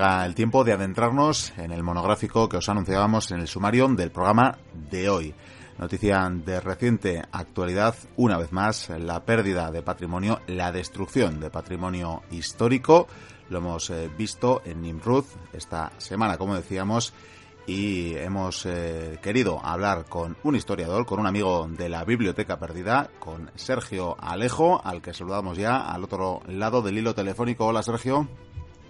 Llega el tiempo de adentrarnos en el monográfico que os anunciábamos en el sumario del programa de hoy. Noticia de reciente actualidad, una vez más, la pérdida de patrimonio, la destrucción de patrimonio histórico. Lo hemos eh, visto en Nimrud esta semana, como decíamos, y hemos eh, querido hablar con un historiador, con un amigo de la Biblioteca Perdida, con Sergio Alejo, al que saludamos ya al otro lado del hilo telefónico. Hola Sergio.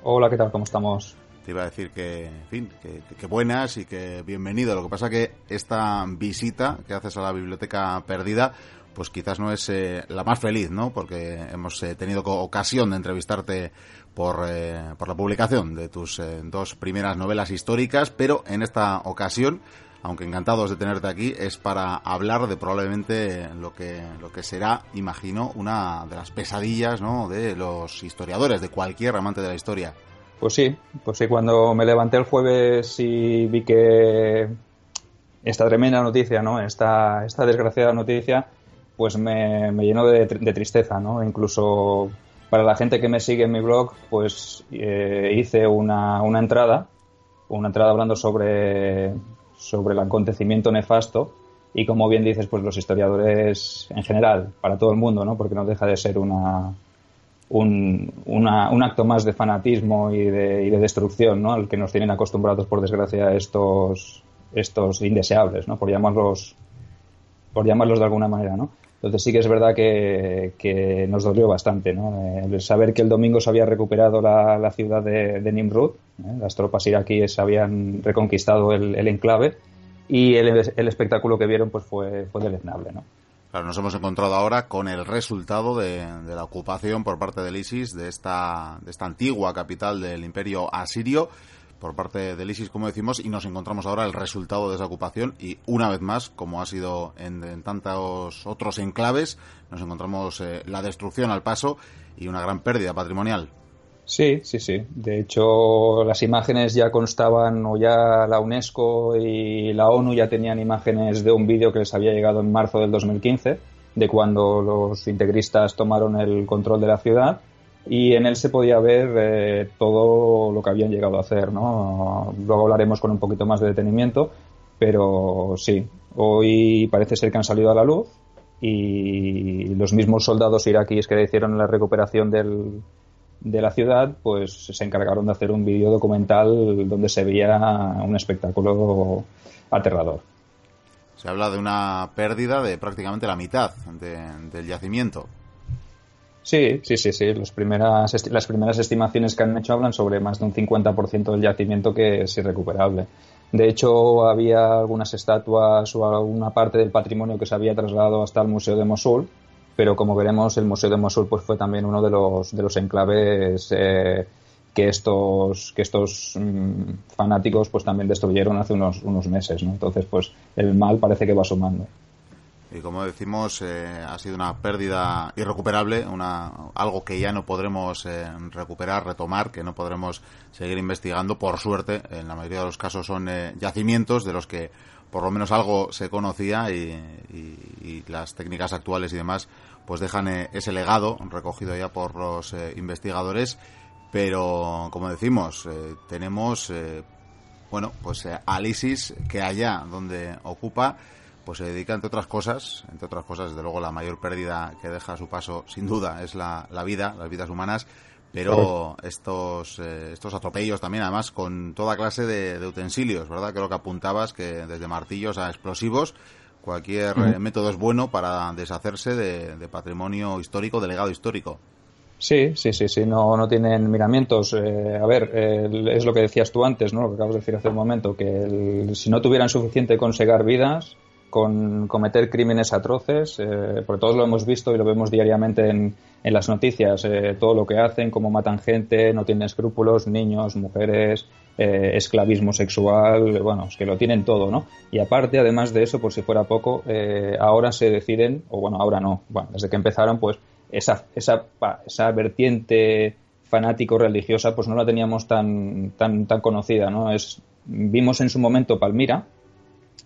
Hola, ¿qué tal? ¿Cómo estamos? Te iba a decir que, en fin, que, buenas y que bienvenido. Lo que pasa que esta visita que haces a la biblioteca perdida, pues quizás no es eh, la más feliz, ¿no? Porque hemos eh, tenido ocasión de entrevistarte por, eh, por la publicación de tus dos primeras novelas históricas, pero en esta ocasión aunque encantados de tenerte aquí, es para hablar de probablemente lo que, lo que será, imagino, una de las pesadillas ¿no? de los historiadores, de cualquier amante de la historia. Pues sí, pues sí, cuando me levanté el jueves y vi que esta tremenda noticia, ¿no? Esta, esta desgraciada noticia, pues me, llenó de, tristeza, ¿no? Incluso para la gente que me sigue en mi blog, pues eh, hice una, una entrada, una entrada hablando sobre sobre el acontecimiento nefasto y como bien dices, pues los historiadores en general, para todo el mundo, ¿no? Porque no deja de ser una, un, un acto más de fanatismo y de, y de destrucción, ¿no? Al que nos tienen acostumbrados, por desgracia, estos, estos indeseables, ¿no? Por llamarlos, por llamarlos de alguna manera, ¿no? Entonces sí que es verdad que, nos dolió bastante, ¿no? El saber que el domingo se había recuperado la, ciudad de, Nimrud, ¿eh? las tropas iraquíes habían reconquistado el, enclave y el, espectáculo que vieron pues fue, fue deleznable, nos hemos encontrado ahora con el resultado de, la ocupación por parte del ISIS de esta, de esta antigua capital del imperio asirio por parte del ISIS, como decimos, y nos encontramos ahora el resultado de esa ocupación y una vez más, como ha sido en, tantos otros enclaves, nos encontramos eh, la destrucción al paso y una gran pérdida patrimonial. Sí, sí, sí. De hecho, las imágenes ya constaban, o ya la UNESCO y la ONU ya tenían imágenes de un vídeo que les había llegado en marzo del 2015, de cuando los integristas tomaron el control de la ciudad y en él se podía ver eh, todo lo que habían llegado a hacer, ¿no? Luego hablaremos con un poquito más de detenimiento, pero sí, hoy parece ser que han salido a la luz y los mismos soldados iraquíes que hicieron la recuperación del, de la ciudad, pues se encargaron de hacer un vídeo documental donde se veía un espectáculo aterrador. Se habla de una pérdida de prácticamente la mitad del yacimiento. Sí, sí, sí, sí. Las primeras, las primeras estimaciones que han hecho hablan sobre más de un 50% del yacimiento que es irrecuperable. De hecho, había algunas estatuas o alguna parte del patrimonio que se había trasladado hasta el Museo de Mosul, pero como veremos, el Museo de Mosul pues, fue también uno de los, de los enclaves eh, que estos, que estos mm, fanáticos pues, también destruyeron hace unos, unos meses. ¿no? Entonces, pues el mal parece que va sumando y como decimos eh, ha sido una pérdida irrecuperable, una, algo que ya no podremos eh, recuperar, retomar, que no podremos seguir investigando. Por suerte, en la mayoría de los casos son eh, yacimientos de los que por lo menos algo se conocía y, las técnicas actuales y demás pues dejan ese legado recogido ya por los investigadores. Pero como decimos, tenemos bueno pues al que allá donde ocupa pues se dedica entre otras cosas, entre otras cosas, desde luego la mayor pérdida que deja a su paso, sin duda, es la, vida, las vidas humanas, pero estos, eh, estos atropellos también, además, con toda clase de, utensilios, ¿verdad? Creo que apuntabas que desde martillos a explosivos, cualquier eh, método es bueno para deshacerse de, patrimonio histórico, de legado histórico. Sí, sí, sí, sí, no, no tienen miramientos. Eh, a ver, es lo que decías tú antes, ¿no? Lo que acabas de decir hace un momento, que si no tuvieran suficiente con segar vidas, con cometer crímenes atroces, eh, porque todos lo hemos visto y lo vemos diariamente en, en las noticias, eh, todo lo que hacen, cómo matan gente, no tienen escrúpulos, niños, mujeres, eh, esclavismo sexual, bueno, es que lo tienen todo, ¿no? Y aparte, además de eso, por si fuera poco, ahora se deciden, o bueno, ahora no, bueno, desde que empezaron, pues esa, esa, esa vertiente fanático-religiosa, pues no la teníamos tan, tan, tan conocida, ¿no? Es, vimos en su momento Palmira,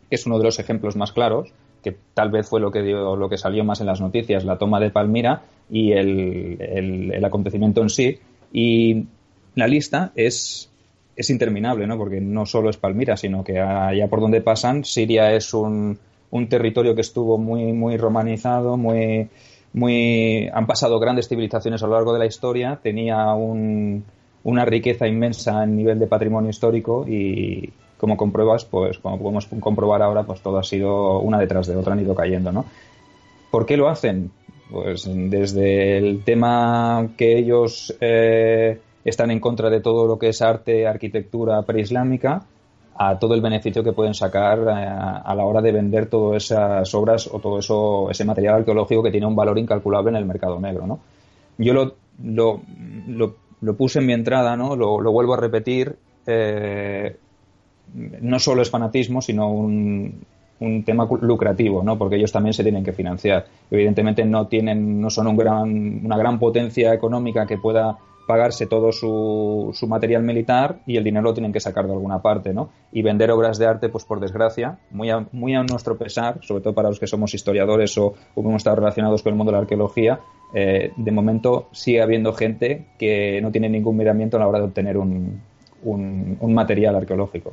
que es uno de los ejemplos más claros, que tal vez fue lo que, dio, lo que salió más en las noticias, la toma de Palmira y el, el, acontecimiento en sí. Y la lista es es interminable, ¿no? Porque no solo es Palmira, sino que allá por donde pasan, Siria es un, un territorio que estuvo muy, muy romanizado, muy, muy, han pasado grandes civilizaciones a lo largo de la historia, tenía un, una riqueza inmensa en nivel de patrimonio histórico y como compruebas, pues como podemos comprobar ahora, pues todo ha sido una detrás de otra, han ido cayendo, ¿no? ¿Por qué lo hacen? Pues desde el tema que ellos eh, están en contra de todo lo que es arte, arquitectura preislámica, a todo el beneficio que pueden sacar eh, a, la hora de vender todas esas obras o todo eso, ese material arqueológico que tiene un valor incalculable en el mercado negro, ¿no? Yo lo, lo, lo, puse en mi entrada, ¿no? Lo, vuelvo a repetir. Eh, no solo es fanatismo, sino un, un tema lucrativo, ¿no? Porque ellos también se tienen que financiar. Evidentemente no tienen, no son un gran, una gran potencia económica que pueda pagarse todo su, su, material militar y el dinero lo tienen que sacar de alguna parte, ¿no? Y vender obras de arte, pues por desgracia, muy a, muy a nuestro pesar, sobre todo para los que somos historiadores o, hemos estado relacionados con el mundo de la arqueología, eh, de momento sigue habiendo gente que no tiene ningún miramiento a la hora de obtener un, un, un material arqueológico.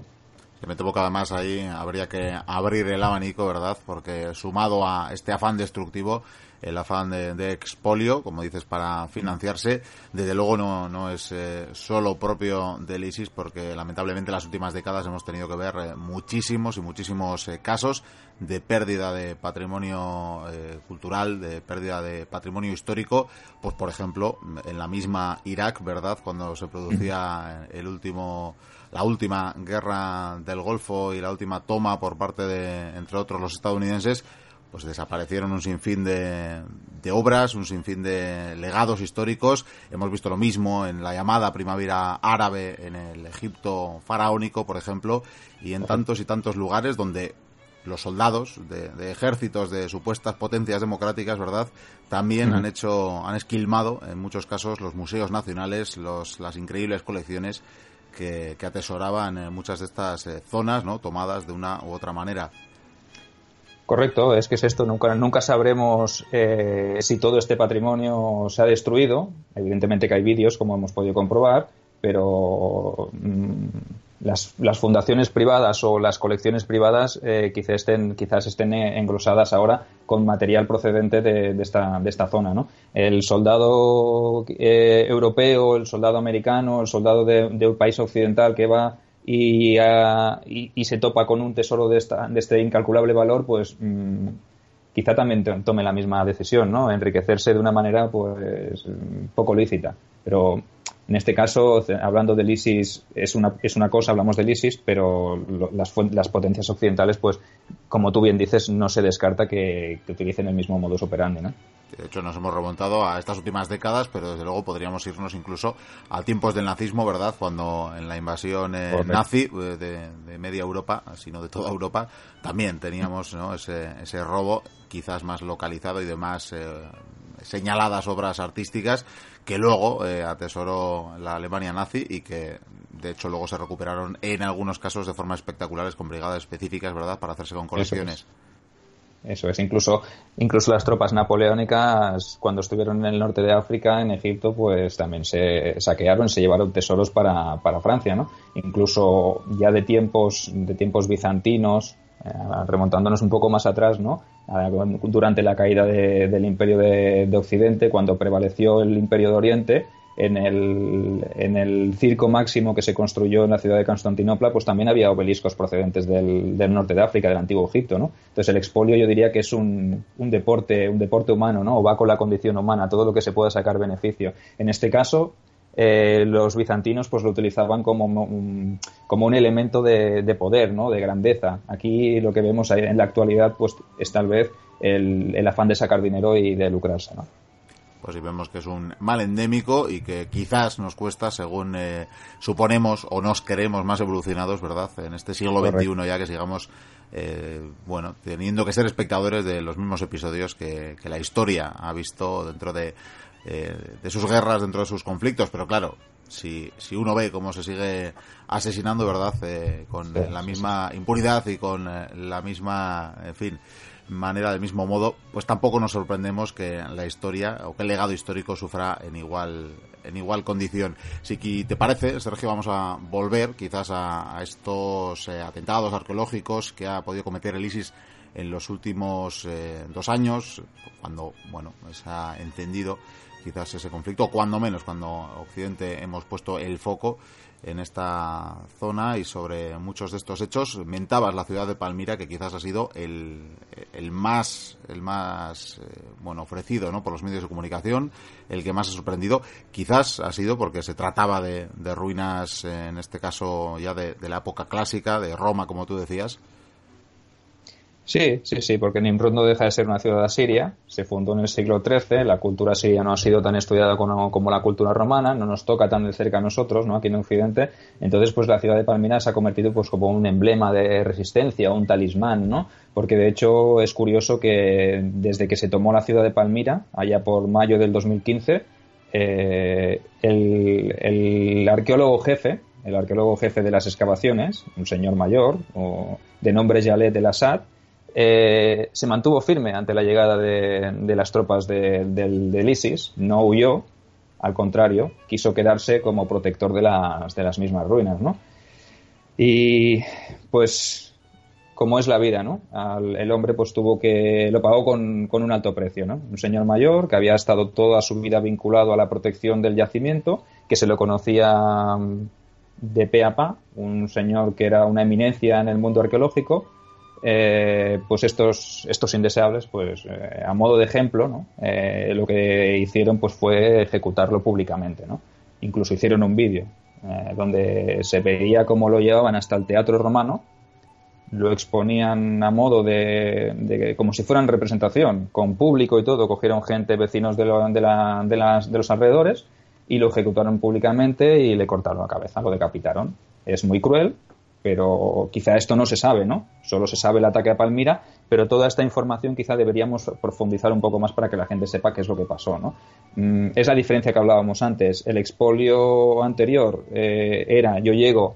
Me temo que además ahí habría que abrir el abanico, ¿verdad? Porque sumado a este afán destructivo, el afán de, expolio, como dices, para financiarse, desde luego no, no es eh, solo propio del ISIS, porque lamentablemente en las últimas décadas hemos tenido que ver eh, muchísimos y muchísimos eh, casos de pérdida de patrimonio cultural, de pérdida de patrimonio histórico, pues por ejemplo, en la misma Irak, ¿verdad? Cuando se producía el último la última guerra del Golfo y la última toma por parte de, entre otros, los estadounidenses, pues desaparecieron un sinfín de, de, obras, un sinfín de legados históricos. Hemos visto lo mismo en la llamada primavera árabe, en el Egipto faraónico, por ejemplo, y en tantos y tantos lugares donde los soldados de, ejércitos de supuestas potencias democráticas, ¿verdad? También han hecho, han esquilmado en muchos casos los museos nacionales, los, las increíbles colecciones que, atesoraban muchas de estas eh, zonas, ¿no? Tomadas de una u otra manera. Correcto, es que es esto, nunca, nunca sabremos eh, si todo este patrimonio se ha destruido. Evidentemente que hay vídeos, como hemos podido comprobar, pero mm, las, las, fundaciones privadas o las colecciones privadas eh, quizás, estén, quizás estén englosadas ahora con material procedente de, esta, de esta zona. ¿no? El soldado eh, europeo, el soldado americano, el soldado de, un país occidental que va y, y, se topa con un tesoro de, esta, de este incalculable valor, pues mm, quizá también tome la misma decisión, ¿no? Enriquecerse de una manera pues poco lícita. Pero en este caso, hablando del ISIS, es una, es una cosa, hablamos del ISIS, pero las, las, potencias occidentales, pues, como tú bien dices, no se descarta que, que utilicen el mismo modus operandi, ¿no? De hecho, nos hemos remontado a estas últimas décadas, pero desde luego podríamos irnos incluso a tiempos del nazismo, ¿verdad? Cuando en la invasión eh, nazi eh, de, media Europa, sino de toda Europa, también teníamos ese, ese robo quizás más localizado y de más eh, señaladas obras artísticas que luego atesoró la Alemania nazi y que de hecho luego se recuperaron en algunos casos de forma espectaculares con brigadas específicas, ¿verdad?, para hacerse con colecciones. Eso es, incluso, incluso las tropas napoleónicas, cuando estuvieron en el norte de África, en Egipto, pues también se saquearon, se llevaron tesoros para, para Francia, ¿no? Incluso ya de tiempos, de tiempos bizantinos, eh, remontándonos un poco más atrás, ¿no? Durante la caída del Imperio de, de Occidente, cuando prevaleció el Imperio de Oriente, en el, circo máximo que se construyó en la ciudad de Constantinopla, pues también había obeliscos procedentes del, del norte de África, del antiguo Egipto, ¿no? Entonces el expolio yo diría que es un, un, deporte, un deporte humano, ¿no? O va con la condición humana, todo lo que se pueda sacar beneficio. En este caso, eh, los bizantinos pues lo utilizaban como un, como un elemento de, de, poder, ¿no? De grandeza. Aquí lo que vemos en la actualidad pues es tal vez el, el afán de sacar dinero y de lucrarse, ¿no? pues si vemos que es un mal endémico y que quizás nos cuesta, según eh, suponemos o nos queremos más evolucionados, ¿verdad? En este siglo XXI ya que sigamos, eh, bueno, teniendo que ser espectadores de los mismos episodios que, la historia ha visto dentro de, eh, de sus guerras, dentro de sus conflictos, pero claro, si, si uno ve cómo se sigue asesinando, ¿verdad? con la misma impunidad y con la misma, en fin, manera, del mismo modo, pues tampoco nos sorprendemos que la historia o que el legado histórico sufra en igual en igual condición. Si te parece, Sergio, vamos a volver quizás a, estos eh, atentados arqueológicos que ha podido cometer el ISIS en los últimos eh, dos años, cuando bueno se ha encendido quizás ese conflicto, o cuando menos cuando Occidente hemos puesto el foco en esta zona y sobre muchos de estos hechos. Mentabas la ciudad de Palmira, que quizás ha sido el, el más, el más eh, bueno, ofrecido ¿no? por los medios de comunicación, el que más ha sorprendido. Quizás ha sido porque se trataba de, de ruinas, en este caso ya de, de la época clásica, de Roma, como tú decías. Sí, sí, sí, porque Nimrud no deja de ser una ciudad asiria, se fundó en el siglo XIII, la cultura siria no ha sido tan estudiada como, la cultura romana, no nos toca tan de cerca a nosotros, ¿no? aquí en Occidente, entonces pues la ciudad de Palmira se ha convertido pues como un emblema de resistencia, un talismán, ¿no? porque de hecho es curioso que desde que se tomó la ciudad de Palmira, allá por mayo del 2015, eh, el, el arqueólogo jefe, el arqueólogo jefe de las excavaciones, un señor mayor, o de nombre Yalet el Assad, eh, se mantuvo firme ante la llegada de, las tropas del, ISIS, no huyó, al contrario, quiso quedarse como protector de las, de las mismas ruinas, ¿no? Y pues, como es la vida, ¿no? el hombre pues tuvo que, lo pagó con, con, un alto precio, ¿no? Un señor mayor que había estado toda su vida vinculado a la protección del yacimiento, que se lo conocía de pe a pa, un señor que era una eminencia en el mundo arqueológico, eh, pues estos, estos indeseables, pues eh, a modo de ejemplo, ¿no? Eh, lo que hicieron pues fue ejecutarlo públicamente, ¿no? Incluso hicieron un vídeo donde se veía cómo lo llevaban hasta el teatro romano, lo exponían a modo de, como si fueran representación, con público y todo, cogieron gente, vecinos de, de, la, de, las, de los alrededores y lo ejecutaron públicamente y le cortaron la cabeza, lo decapitaron. Es muy cruel, pero quizá esto no se sabe, ¿no? Solo se sabe el ataque a Palmira, pero toda esta información quizá deberíamos profundizar un poco más para que la gente sepa qué es lo que pasó, ¿no? Mm, es la diferencia que hablábamos antes. El expolio anterior eh, era yo llego,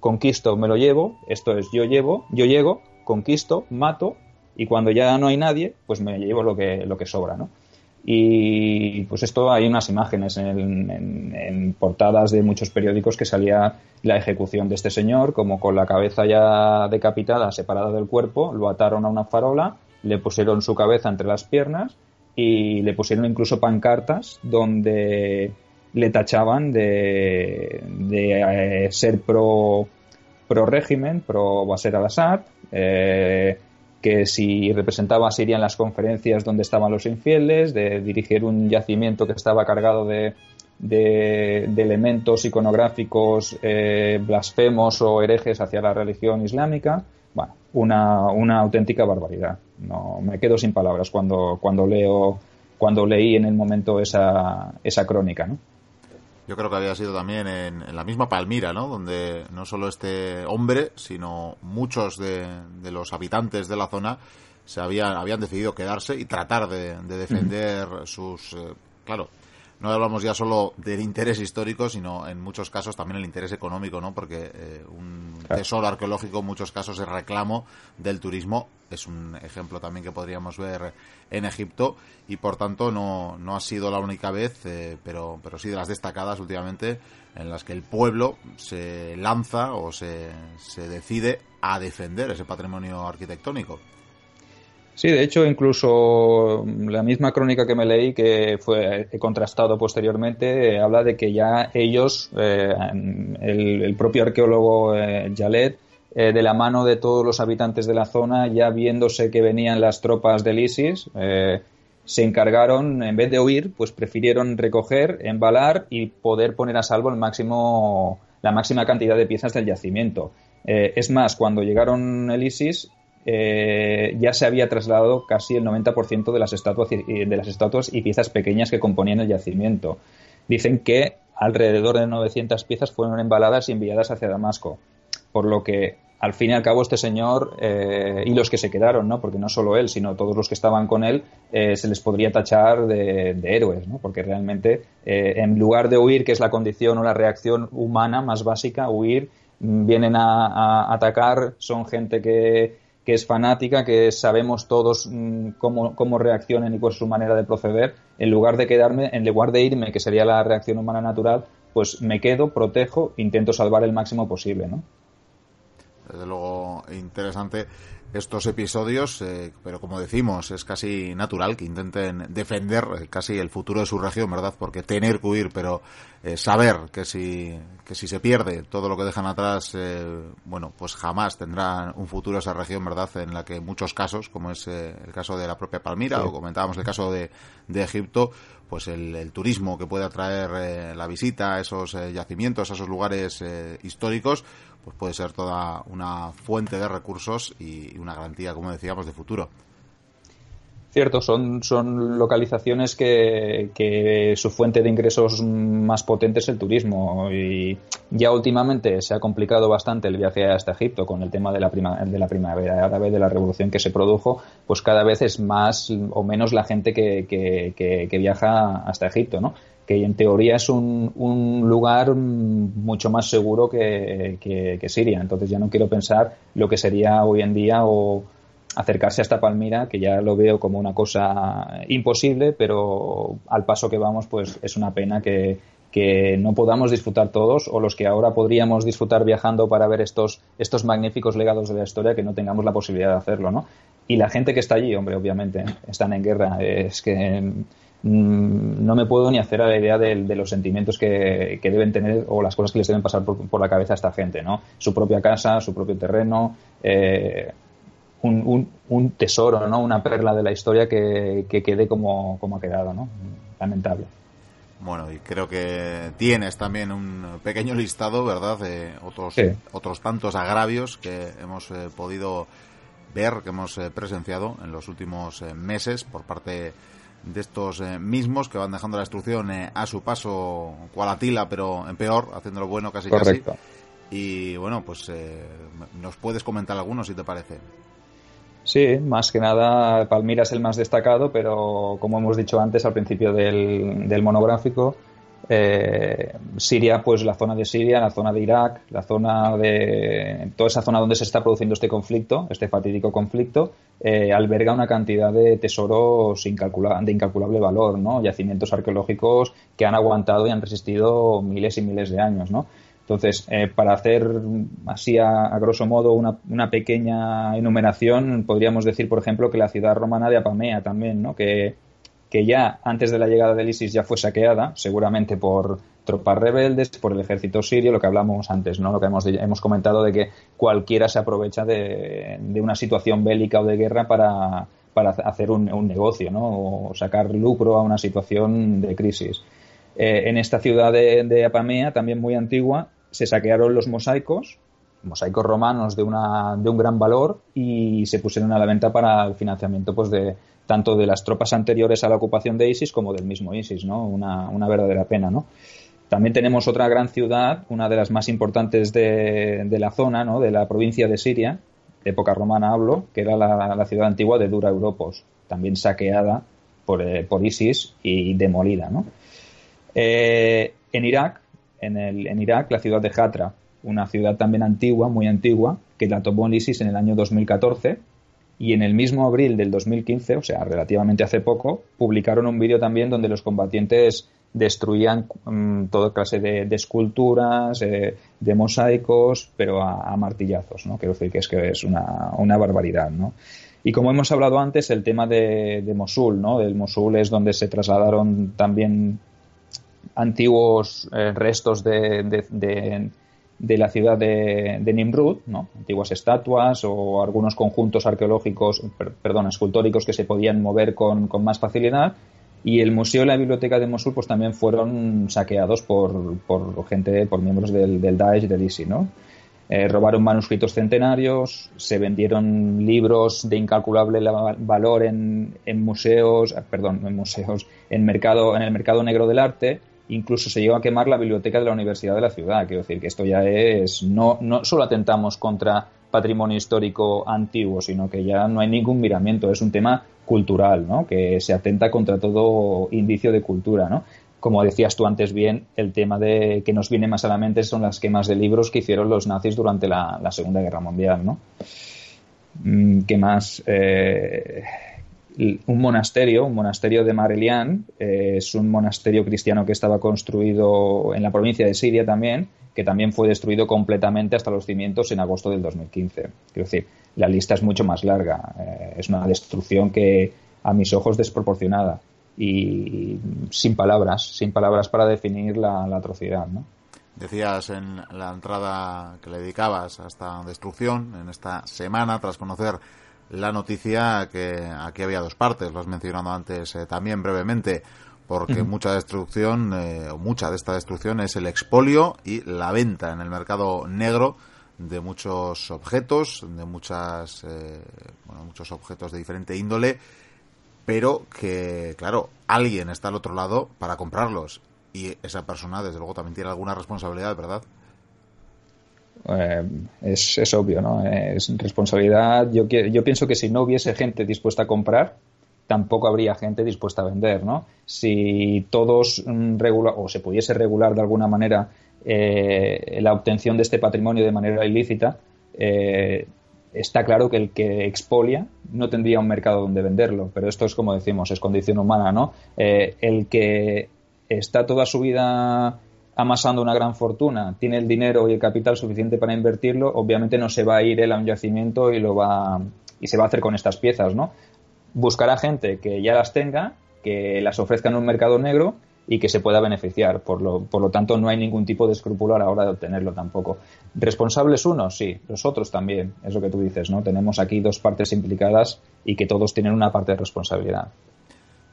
conquisto, me lo llevo, esto es yo llevo, yo llego, conquisto, mato y cuando ya no hay nadie, pues me llevo lo que, lo que sobra, ¿no? Y pues esto hay unas imágenes en, portadas de muchos periódicos que salía la ejecución de este señor, como con la cabeza ya decapitada, separada del cuerpo, lo ataron a una farola, le pusieron su cabeza entre las piernas y le pusieron incluso pancartas donde le tachaban de, eh, ser pro, pro régimen, pro Bashar al-Assad, eh, que si representaba a Siria en las conferencias donde estaban los infieles, de dirigir un yacimiento que estaba cargado de, de, elementos iconográficos eh, blasfemos o herejes hacia la religión islámica. Bueno, una, una, auténtica barbaridad. No, me quedo sin palabras cuando, cuando leo, cuando leí en el momento esa, esa crónica, ¿no? Yo creo que había sido también en, la misma Palmira, ¿no? Donde no solo este hombre, sino muchos de, los habitantes de la zona se habían, habían decidido quedarse y tratar de, defender sus... Eh, claro, no hablamos ya solo del interés histórico, sino en muchos casos también el interés económico, ¿no? Porque eh, un tesoro arqueológico en muchos casos es reclamo del turismo. Es un ejemplo también que podríamos ver en Egipto y por tanto no, no ha sido la única vez, eh, pero, pero sí de las destacadas últimamente en las que el pueblo se lanza o se, se decide a defender ese patrimonio arquitectónico. Sí, de hecho, incluso la misma crónica que me leí, que fue he contrastado posteriormente, eh, habla de que ya ellos, eh, el, propio arqueólogo eh, de la mano de todos los habitantes de la zona, ya viéndose que venían las tropas del ISIS, se encargaron, en vez de huir, pues prefirieron recoger, embalar y poder poner a salvo el máximo, la máxima cantidad de piezas del yacimiento. es más, cuando llegaron el ISIS, eh, ya se había trasladado casi el 90% de las, estatuas y, de las estatuas y piezas pequeñas que componían el yacimiento. Dicen que alrededor de 900 piezas fueron embaladas y enviadas hacia Damasco, por lo que al fin y al cabo este señor eh, y los que se quedaron, ¿no? porque no solo él, sino todos los que estaban con él, eh, se les podría tachar de, héroes, ¿no? porque realmente en lugar de huir, que es la condición o la reacción humana más básica, huir, mm, vienen a atacar, son gente que que es fanática, que sabemos todos mm, cómo, cómo reaccionan y cuál es su manera de proceder, en lugar de quedarme, en lugar de irme, que sería la reacción humana natural, pues me quedo, protejo, intento salvar el máximo posible, ¿no? Desde luego, interesante estos episodios, eh, pero como decimos, es casi natural que intenten defender eh, casi el futuro de su región, ¿verdad? Porque tener que huir, pero eh, saber que si, que si se pierde todo lo que dejan atrás, bueno, pues jamás tendrá un futuro esa región, ¿verdad? En la que en muchos casos, como es el caso de la propia Palmira, o comentábamos el caso de, de Egipto, pues el, turismo que puede atraer la visita a esos yacimientos, a esos lugares históricos, pues puede ser toda una fuente de recursos y una garantía, como decíamos, de futuro. Cierto, son, son localizaciones que, su fuente de ingresos más potente es el turismo y ya últimamente se ha complicado bastante el viaje hasta Egipto con el tema de la, prima, de la primavera árabe, de la revolución que se produjo, pues cada vez es más o menos la gente que, que viaja hasta Egipto, ¿no? Que en teoría es un, un lugar mucho más seguro que, que, Siria. Entonces ya no quiero pensar lo que sería hoy en día o acercarse hasta Palmira, que ya lo veo como una cosa imposible, pero al paso que vamos, pues es una pena que, que no podamos disfrutar todos o los que ahora podríamos disfrutar viajando para ver estos, estos magníficos legados de la historia que no tengamos la posibilidad de hacerlo, ¿no? Y la gente que está allí, hombre, obviamente, están en guerra. Es que no me puedo ni hacer a la idea de, los sentimientos que, deben tener o las cosas que les deben pasar por, la cabeza a esta gente, ¿no? Su propia casa, su propio terreno, eh, un, tesoro, ¿no? Una perla de la historia que, quede como, ha quedado, ¿no? Lamentable. Bueno, y creo que tienes también un pequeño listado, ¿verdad? De otros, otros tantos agravios que hemos eh, podido ver, que hemos eh, presenciado en los últimos meses por parte de estos eh, mismos que van dejando la destrucción eh, a su paso cual Atila, pero en peor, haciéndolo bueno casi Correcto. casi. Y bueno, pues eh, nos puedes comentar algunos si te parece. Sí, más que nada Palmira es el más destacado, pero como hemos dicho antes al principio del, del monográfico, eh, Siria, pues la zona de Siria, la zona de Irak, la zona de toda esa zona donde se está produciendo este conflicto, este fatídico conflicto, eh, alberga una cantidad de tesoros de incalculable valor, ¿no? Yacimientos arqueológicos que han aguantado y han resistido miles y miles de años, ¿no? Entonces, eh, para hacer así a, grosso modo una, una, pequeña enumeración, podríamos decir, por ejemplo, que la ciudad romana de Apamea también, ¿no? Que que ya antes de la llegada del ISIS ya fue saqueada, seguramente por tropas rebeldes, por el ejército sirio, lo que hablamos antes, ¿no? Lo que hemos, hemos comentado de que cualquiera se aprovecha de, una situación bélica o de guerra para, para hacer un, negocio, ¿no? O sacar lucro a una situación de crisis. Eh, en esta ciudad de, Apamea, también muy antigua, se saquearon los mosaicos, mosaicos romanos de, una, de un gran valor y se pusieron a la venta para el financiamiento pues, de, tanto de las tropas anteriores a la ocupación de ISIS como del mismo ISIS, ¿no? Una, verdadera pena, ¿no? También tenemos otra gran ciudad, una de las más importantes de, la zona, ¿no? De la provincia de Siria, de época romana hablo, que era la, ciudad antigua de Dura Europos, también saqueada por, eh, ISIS y demolida, ¿no? Eh, en Irak, en, el, en Irak, la ciudad de Hatra, una ciudad también antigua, muy antigua, que la tomó el ISIS en el año 2014 y en el mismo abril del 2015, o sea, relativamente hace poco, publicaron un vídeo también donde los combatientes destruían mm, toda clase de, esculturas, eh, de mosaicos, pero a, martillazos, ¿no? Quiero decir que es que es una, una barbaridad, ¿no? Y como hemos hablado antes, el tema de, Mosul, ¿no? El Mosul es donde se trasladaron también antiguos eh, restos de, de la ciudad de, de Nimrud, ¿no? antiguas estatuas o algunos conjuntos arqueológicos, perdón, escultóricos que se podían mover con, con, más facilidad. Y el museo y la biblioteca de Mosul pues también fueron saqueados por, por gente, por miembros del, del Daesh del ISI, ¿no? Eh, robaron manuscritos centenarios, se vendieron libros de incalculable valor en, en museos, perdón, en museos, en mercado, en el mercado negro del arte incluso se llegó a quemar la biblioteca de la Universidad de la Ciudad. Quiero decir que esto ya es. No, no solo atentamos contra patrimonio histórico antiguo, sino que ya no hay ningún miramiento, es un tema cultural, ¿no? Que se atenta contra todo indicio de cultura, ¿no? Como decías tú antes bien, el tema de que nos viene más a la mente son las quemas de libros que hicieron los nazis durante la, Segunda Guerra Mundial, ¿no? Mm, ¿Qué más? Un monasterio, un monasterio de Marelian, es un monasterio cristiano que estaba construido en la provincia de Siria también, que también fue destruido completamente hasta los cimientos en agosto del 2015. Quiero decir, la lista es mucho más larga. Eh, es una destrucción que a mis ojos desproporcionada y sin palabras, sin palabras para definir la, atrocidad. ¿no? Decías en la entrada que le dedicabas a esta destrucción en esta semana, tras conocer la noticia que aquí había dos partes, lo has mencionado antes eh, también brevemente porque mucha destrucción, eh, mucha de esta destrucción es el expolio y la venta en el mercado negro de muchos objetos, de muchas, eh, bueno, muchos objetos de diferente índole, pero que, claro, alguien está al otro lado para comprarlos y esa persona, desde luego, también tiene alguna responsabilidad, ¿verdad? Eh, es, es, obvio, ¿no? Es responsabilidad. Yo, yo pienso que si no hubiese gente dispuesta a comprar, tampoco habría gente dispuesta a vender, ¿no? Si todos mm, regular o se pudiese regular de alguna manera eh, la obtención de este patrimonio de manera ilícita, eh, está claro que el que expolia no tendría un mercado donde venderlo, pero esto es como decimos, es condición humana, ¿no? Eh, el que está toda su vida amasando una gran fortuna, tiene el dinero y el capital suficiente para invertirlo, obviamente no se va a ir él a un yacimiento y lo va y se va a hacer con estas piezas, ¿no? buscará gente que ya las tenga, que las ofrezca en un mercado negro y que se pueda beneficiar. Por lo, por lo tanto, no hay ningún tipo de escrúpulo a la hora de obtenerlo tampoco. ¿Responsables unos? Sí, los otros también. Es lo que tú dices, ¿no? Tenemos aquí dos partes implicadas y que todos tienen una parte de responsabilidad.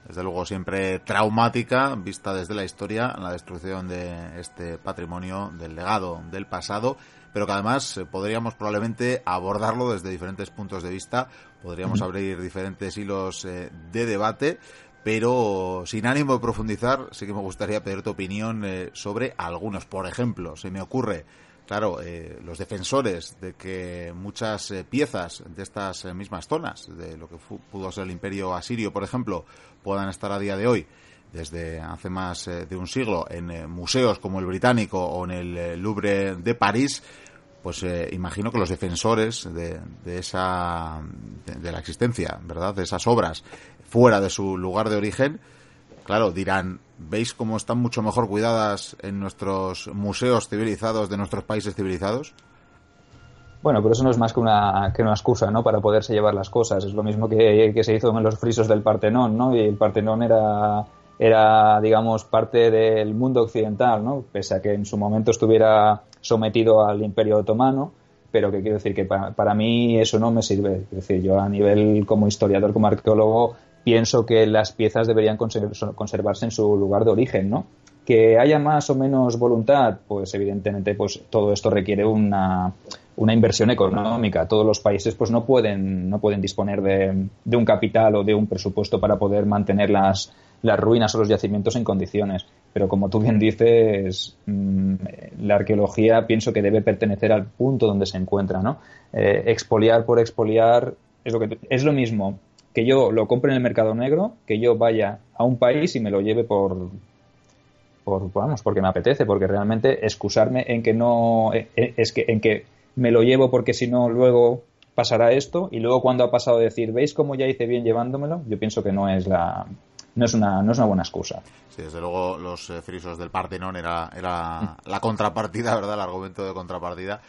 Desde luego, siempre traumática, vista desde la historia, la destrucción de este patrimonio, del legado del pasado pero que además eh, podríamos probablemente abordarlo desde diferentes puntos de vista, podríamos abrir diferentes hilos eh, de debate, pero sin ánimo de profundizar, sí que me gustaría pedir tu opinión eh, sobre algunos. Por ejemplo, se me ocurre, claro, los defensores de que muchas piezas de estas mismas zonas, de lo que pudo ser el imperio asirio, por ejemplo, puedan estar a día de hoy desde hace más de un siglo en museos como el británico o en el Louvre de París, pues eh, imagino que los defensores de, esa de, la existencia, ¿verdad? De esas obras fuera de su lugar de origen, claro, dirán, ¿veis cómo están mucho mejor cuidadas en nuestros museos civilizados de nuestros países civilizados? Bueno, pero eso no es más que una, que una excusa, ¿no? Para poderse llevar las cosas. Es lo mismo que, que se hizo en los frisos del Partenón, ¿no? Y el Partenón era era, digamos, parte del mundo occidental, ¿no? Pese a que en su momento estuviera sometido al Imperio Otomano, pero que quiero decir que para, mí eso no me sirve. Es decir, yo a nivel como historiador, como arqueólogo, pienso que las piezas deberían conservarse en su lugar de origen, ¿no? Que haya más o menos voluntad, pues evidentemente pues todo esto requiere una, una inversión económica. Todos los países pues no pueden, no pueden disponer de, de un capital o de un presupuesto para poder mantener las, las ruinas o los yacimientos en condiciones. Pero como tú bien dices, mm, la arqueología pienso que debe pertenecer al punto donde se encuentra, ¿no? Eh, expoliar por expoliar es lo, que, es lo mismo que yo lo compre en el mercado negro, que yo vaya a un país y me lo lleve por, por vamos, porque me apetece, porque realmente excusarme en que no, eh, eh, es que, en que me lo llevo porque si no luego pasará esto y luego cuando ha pasado decir, ¿veis cómo ya hice bien llevándomelo? Yo pienso que no es la, no es una, no es una buena excusa. Sí, desde luego los eh, frisos del Partenón era, era la contrapartida, ¿verdad? El argumento de contrapartida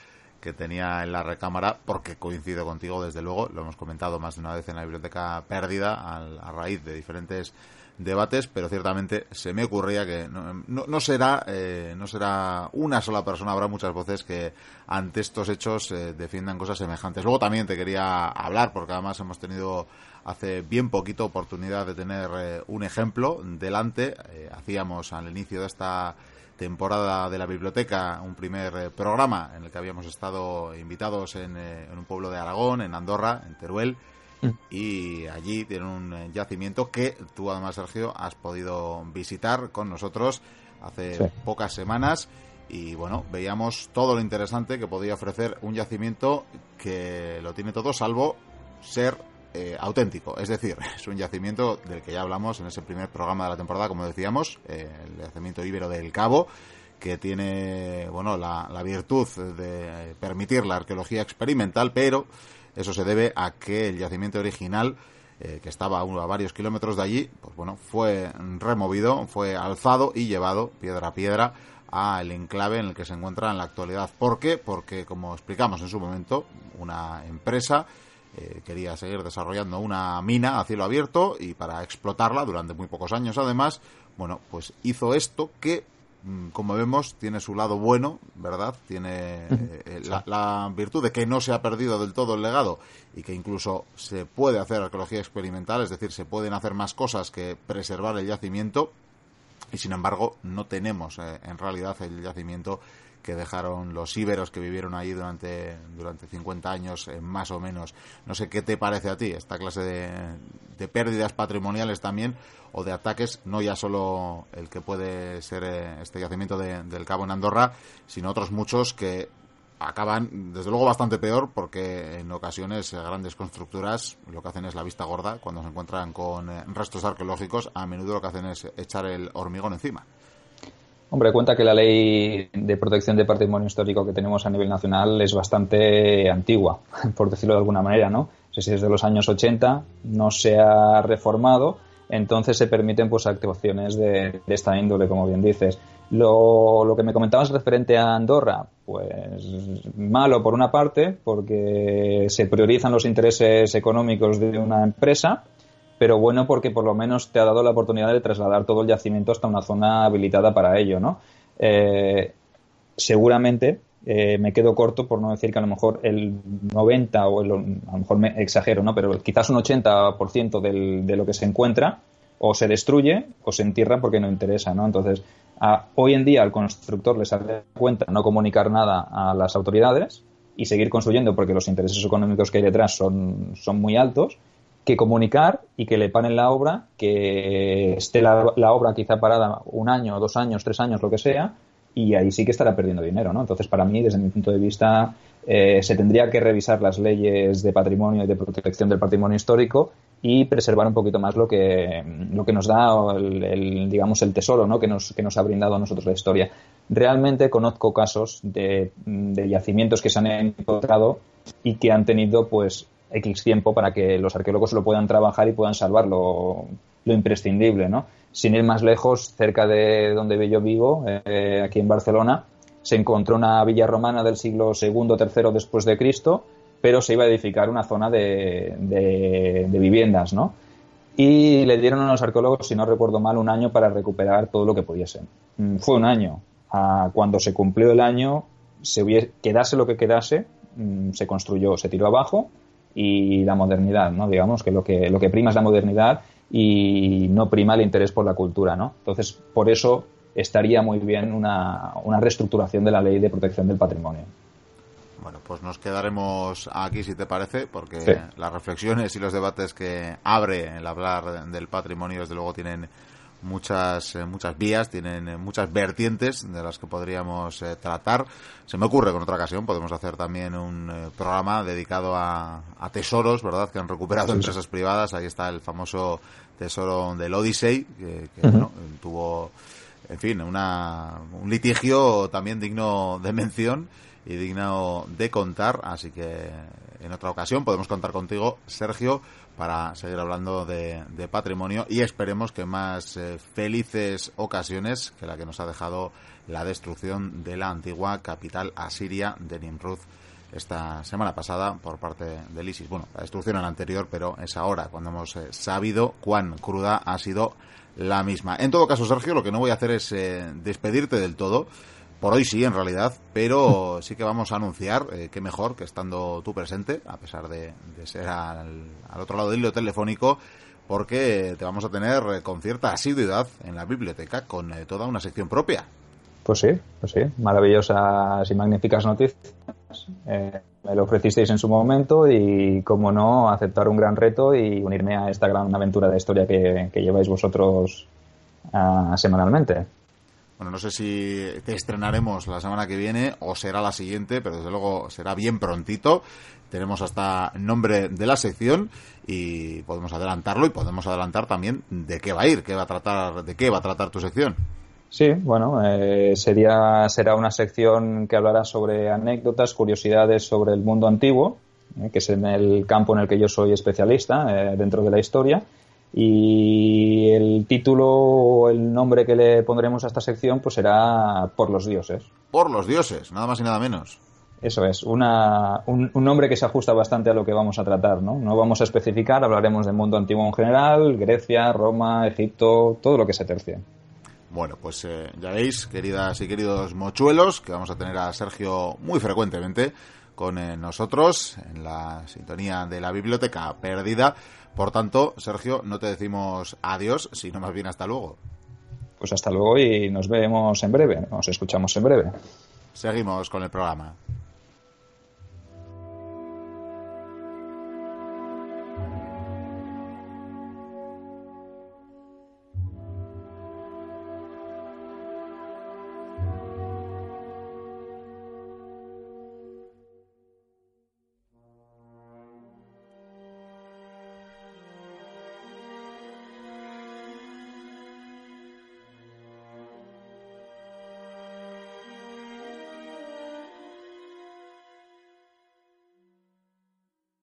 que tenía en la recámara, porque coincido contigo, desde luego, lo hemos comentado más de una vez en la biblioteca perdida, a, raíz de diferentes debates, pero ciertamente se me ocurría que no, no, será eh, no será una sola persona, habrá muchas voces que ante estos hechos eh, defiendan cosas semejantes. Luego también te quería hablar, porque además hemos tenido hace bien poquito oportunidad de tener eh, un ejemplo delante. Eh, hacíamos al inicio de esta temporada de la biblioteca un primer programa en el que habíamos estado invitados en, un pueblo de Aragón, en Andorra, en Teruel. Mm. Y allí tienen un yacimiento que tú, además, Sergio, has podido visitar con nosotros hace pocas semanas y bueno, veíamos todo lo interesante que podía ofrecer un yacimiento que lo tiene todo salvo ser eh, auténtico. Es decir, es un yacimiento del que ya hablamos en ese primer programa de la temporada, como decíamos, eh, el yacimiento íbero del Cabo, que tiene bueno la, la virtud de permitir la arqueología experimental, pero eso se debe a que el yacimiento original eh, que estaba a, a, varios kilómetros de allí, pues bueno, fue removido, fue alzado y llevado piedra a piedra al enclave en el que se encuentra en la actualidad. ¿Por qué? Porque, como explicamos en su momento, una empresa eh, quería seguir desarrollando una mina a cielo abierto y para explotarla durante muy pocos años, además, bueno, pues hizo esto que como vemos, tiene su lado bueno, ¿verdad? Tiene eh, la, virtud de que no se ha perdido del todo el legado y que incluso se puede hacer arqueología experimental, es decir, se pueden hacer más cosas que preservar el yacimiento y sin embargo no tenemos eh, en realidad el yacimiento que dejaron los íberos que vivieron allí durante, durante 50 años, eh, más o menos. No sé qué te parece a ti esta clase de, de pérdidas patrimoniales también o de ataques, no ya solo el que puede ser eh, este yacimiento del Cabo en Andorra, sino otros muchos que acaban, desde luego, bastante peor porque en ocasiones eh, grandes constructoras lo que hacen es la vista gorda cuando se encuentran con restos arqueológicos, a menudo lo que hacen es echar el hormigón encima. Hombre, cuenta que la ley de protección de patrimonio histórico que tenemos a nivel nacional es bastante antigua, por decirlo de alguna manera, ¿no? Si es de los años 80, no se ha reformado, entonces se permiten pues actuaciones de, esta índole, como bien dices. Lo, lo, que me comentabas referente a Andorra, pues malo por una parte, porque se priorizan los intereses económicos de una empresa, pero bueno porque por lo menos te ha dado la oportunidad de trasladar todo el yacimiento hasta una zona habilitada para ello, ¿no? Eh, seguramente eh, me quedo corto por no decir que a lo mejor el 90 o a lo mejor me exagero, ¿no? Pero quizás un 80% del, de lo que se encuentra o se destruye o se entierra porque no interesa, ¿no? Entonces, hoy en día al constructor le sale cuenta no comunicar nada a las autoridades y seguir construyendo porque los intereses económicos que hay detrás son, son muy altos que comunicar y que le paren la obra, que esté la, obra quizá parada un año, dos años, tres años, lo que sea, y ahí sí que estará perdiendo dinero, ¿no? Entonces, para mí, desde mi punto de vista, eh, se tendría que revisar las leyes de patrimonio y de protección del patrimonio histórico y preservar un poquito más lo que, lo que nos da el, digamos, el tesoro, ¿no? Que nos, que nos ha brindado a nosotros la historia. Realmente conozco casos de, de yacimientos que se han encontrado y que han tenido, pues, X tiempo para que los arqueólogos lo puedan trabajar y puedan salvar lo, imprescindible, ¿no? Sin ir más lejos, cerca de donde yo vivo, eh, aquí en Barcelona, se encontró una villa romana del siglo II o III después de Cristo, pero se iba a edificar una zona de, de, viviendas, ¿no? Y le dieron a los arqueólogos, si no recuerdo mal, un año para recuperar todo lo que pudiesen. Mm, fue un año. cuando se cumplió el año, se hubiese, quedase lo que quedase, mm, se construyó, se tiró abajo y la modernidad, ¿no? Digamos que lo que, lo que prima es la modernidad y no prima el interés por la cultura, ¿no? Entonces, por eso estaría muy bien una, una reestructuración de la ley de protección del patrimonio. Bueno, pues nos quedaremos aquí, si te parece, porque las reflexiones y los debates que abre el hablar del patrimonio, desde luego, tienen muchas eh, muchas vías, tienen eh, muchas vertientes de las que podríamos eh, tratar. Se me ocurre con otra ocasión podemos hacer también un programa dedicado a, tesoros, ¿verdad? Que han recuperado empresas privadas. Ahí está el famoso tesoro del Odyssey, que, tuvo, en fin, una, un litigio también digno de mención y digno de contar. Así que en otra ocasión podemos contar contigo, Sergio, para seguir hablando de, patrimonio y esperemos que más eh, felices ocasiones que la que nos ha dejado la destrucción de la antigua capital asiria de Nimrud esta semana pasada por parte del ISIS. Bueno, la destrucción en la anterior, pero es ahora cuando hemos eh, sabido cuán cruda ha sido la misma. En todo caso, Sergio, lo que no voy a hacer es eh, despedirte del todo por hoy sí, en realidad, pero sí que vamos a anunciar eh, que mejor que estando tú presente, a pesar de, ser al, otro lado del hilo porque te vamos a tener eh, con cierta asiduidad en la biblioteca con eh, toda una sección propia. Pues sí, pues sí, maravillosas y magníficas noticias. me lo ofrecisteis en su momento y, como no, aceptar un gran reto y unirme a esta gran aventura de historia que, lleváis vosotros ah, semanalmente. Bueno, no sé si te estrenaremos la semana que viene o será la siguiente, pero desde luego será bien prontito. Tenemos hasta nombre de la sección y podemos adelantarlo y podemos adelantar también de qué va a ir, qué va a tratar, de qué va a tratar tu sección. Sí, bueno, eh, sería, será una sección que hablará sobre anécdotas, curiosidades sobre el mundo antiguo, eh, que es en el campo en el que yo soy especialista, eh, dentro de la historia. Y el título o el nombre que le pondremos a esta sección pues será Por los dioses. Por los dioses, nada más y nada menos. Eso es, una, un, un, nombre que se ajusta bastante a lo que vamos a tratar, ¿no? No vamos a especificar, hablaremos del mundo antiguo en general, Grecia, Roma, Egipto, todo lo que se tercie. Bueno, pues eh, ya veis, queridas y queridos mochuelos, que vamos a tener a Sergio muy frecuentemente con eh, nosotros en la sintonía de la biblioteca perdida. Por tanto, Sergio, no te decimos adiós, sino más bien hasta luego. Pues hasta luego y nos vemos en breve, nos escuchamos en breve. Seguimos con el programa.